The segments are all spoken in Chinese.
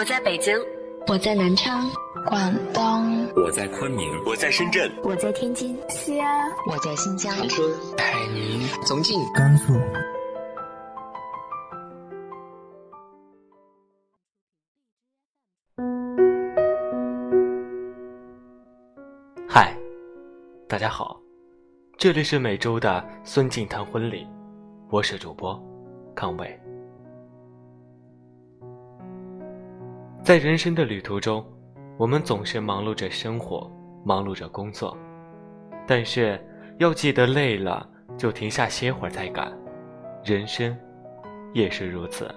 我在北京，我在南昌，广东，我在昆明，我在深圳，我在天津，西安，我在新疆，长春，海宁，重庆，甘肃。嗨，大家好，这里是每周的孙静谈婚礼，我是主播康伟。在人生的旅途中，我们总是忙碌着生活，忙碌着工作，但是要记得累了就停下歇会儿再干，人生也是如此。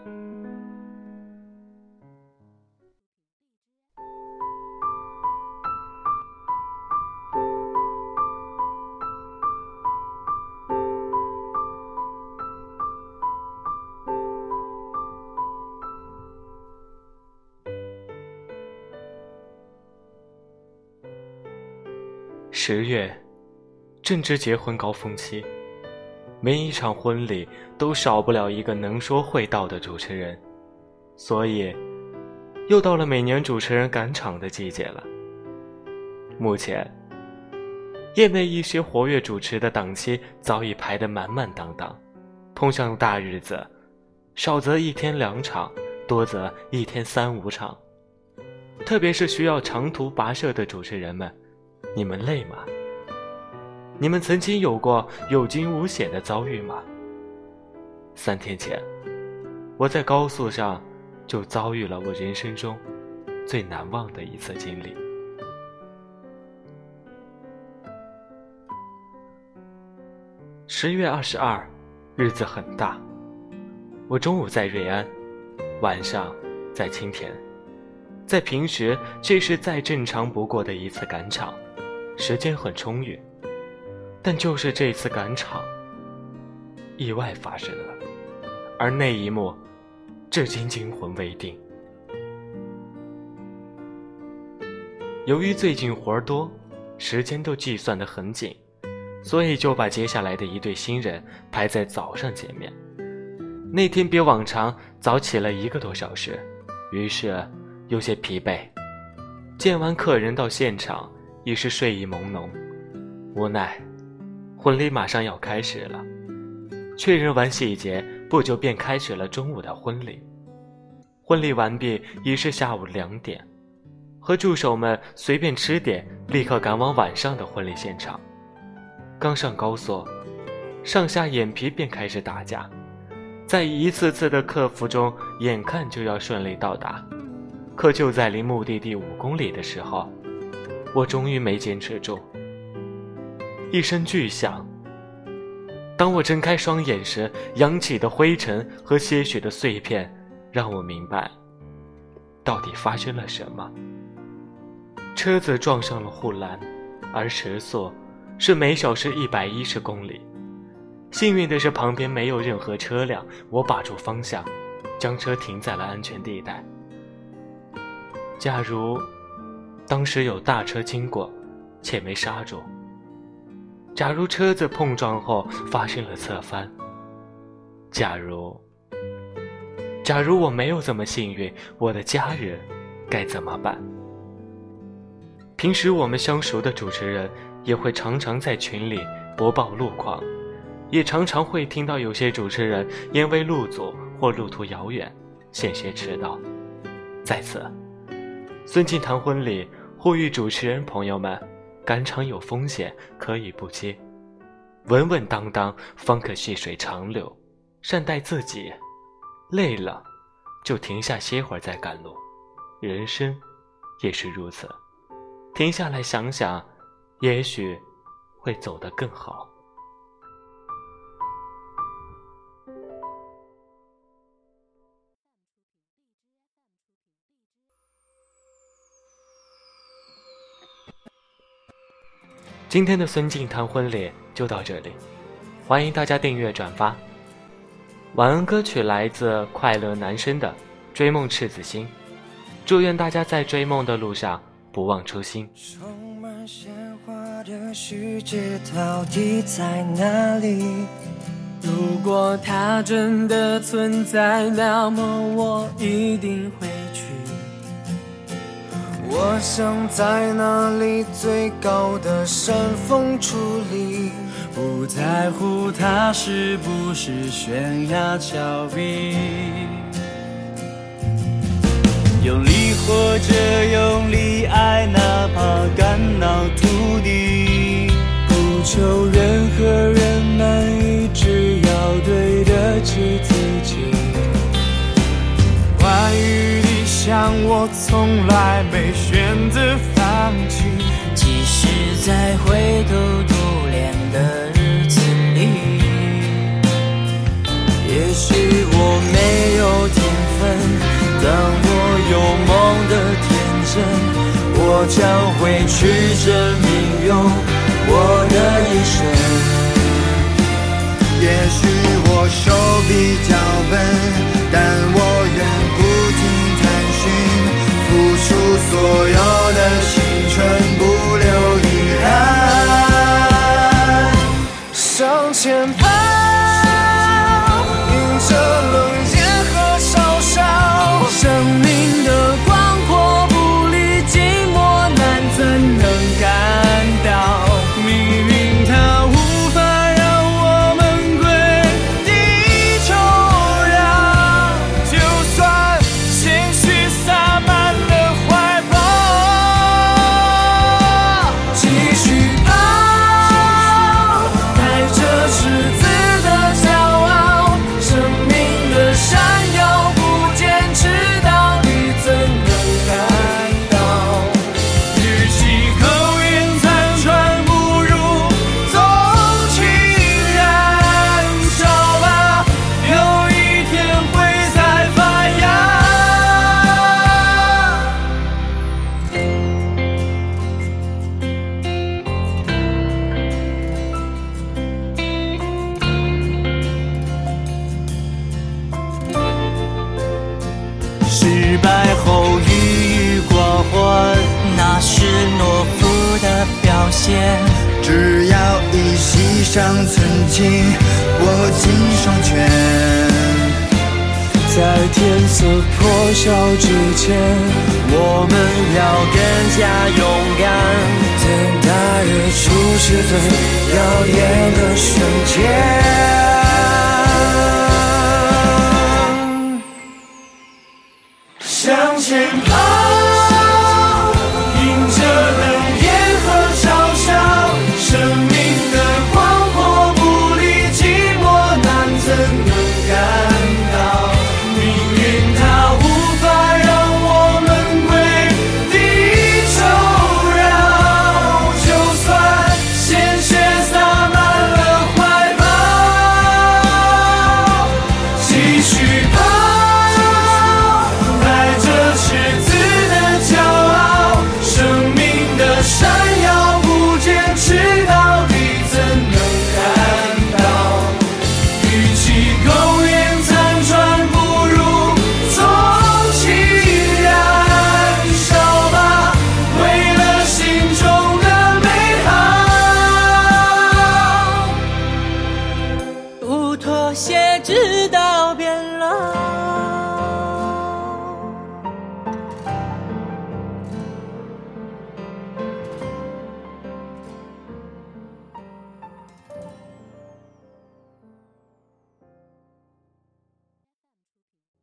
十月，正值结婚高峰期，每一场婚礼都少不了一个能说会道的主持人，所以，又到了每年主持人赶场的季节了。目前，业内一些活跃主持的档期早已排得满满当当，碰上大日子，少则一天两场，多则一天三五场。特别是需要长途跋涉的主持人们。你们累吗？你们曾经有过有惊无险的遭遇吗？三天前，我在高速上就遭遇了我人生中最难忘的一次经历。十月二十二，日子很大。我中午在瑞安，晚上在青田，在平时这是再正常不过的一次赶场。时间很充裕，但就是这次赶场，意外发生了，而那一幕，至今惊魂未定。由于最近活儿多，时间都计算得很紧，所以就把接下来的一对新人排在早上见面。那天比往常早起了一个多小时，于是有些疲惫。见完客人到现场。已是睡意朦胧，无奈，婚礼马上要开始了。确认完细节，不久便开始了中午的婚礼。婚礼完毕已是下午两点，和助手们随便吃点，立刻赶往晚上的婚礼现场。刚上高速，上下眼皮便开始打架，在一次次的克服中，眼看就要顺利到达，可就在离目的地五公里的时候。我终于没坚持住，一声巨响。当我睁开双眼时，扬起的灰尘和些许的碎片，让我明白，到底发生了什么。车子撞上了护栏，而时速是每小时一百一十公里。幸运的是，旁边没有任何车辆，我把住方向，将车停在了安全地带。假如……当时有大车经过，且没刹住。假如车子碰撞后发生了侧翻，假如，假如我没有这么幸运，我的家人该怎么办？平时我们相熟的主持人也会常常在群里播报路况，也常常会听到有些主持人因为路阻或路途遥远，险些迟到。在此。孙静谈婚礼，呼吁主持人朋友们：赶场有风险，可以不接，稳稳当当方可细水长流。善待自己，累了就停下歇会儿再赶路。人生也是如此，停下来想想，也许会走得更好。今天的孙静谈婚礼就到这里，欢迎大家订阅转发。晚安歌曲来自快乐男生的《追梦赤子心》，祝愿大家在追梦的路上不忘初心。充满鲜花的世界到底在哪里？如果它真的存在，那么我一定会。我想在那里最高的山峰矗立，不在乎它是不是悬崖峭壁。用力活着，用力爱，哪怕肝脑涂地，不求任何人想，我从来没选择放弃。即使在灰头土脸的日子里，也许我没有天分，但我有梦的天真。我将会去证明，用我的一生。也许我手比较笨，但所有。现。只要一息尚存，紧握紧双拳。在天色破晓之前，我们要更加勇敢。等大日出时最耀眼的瞬间。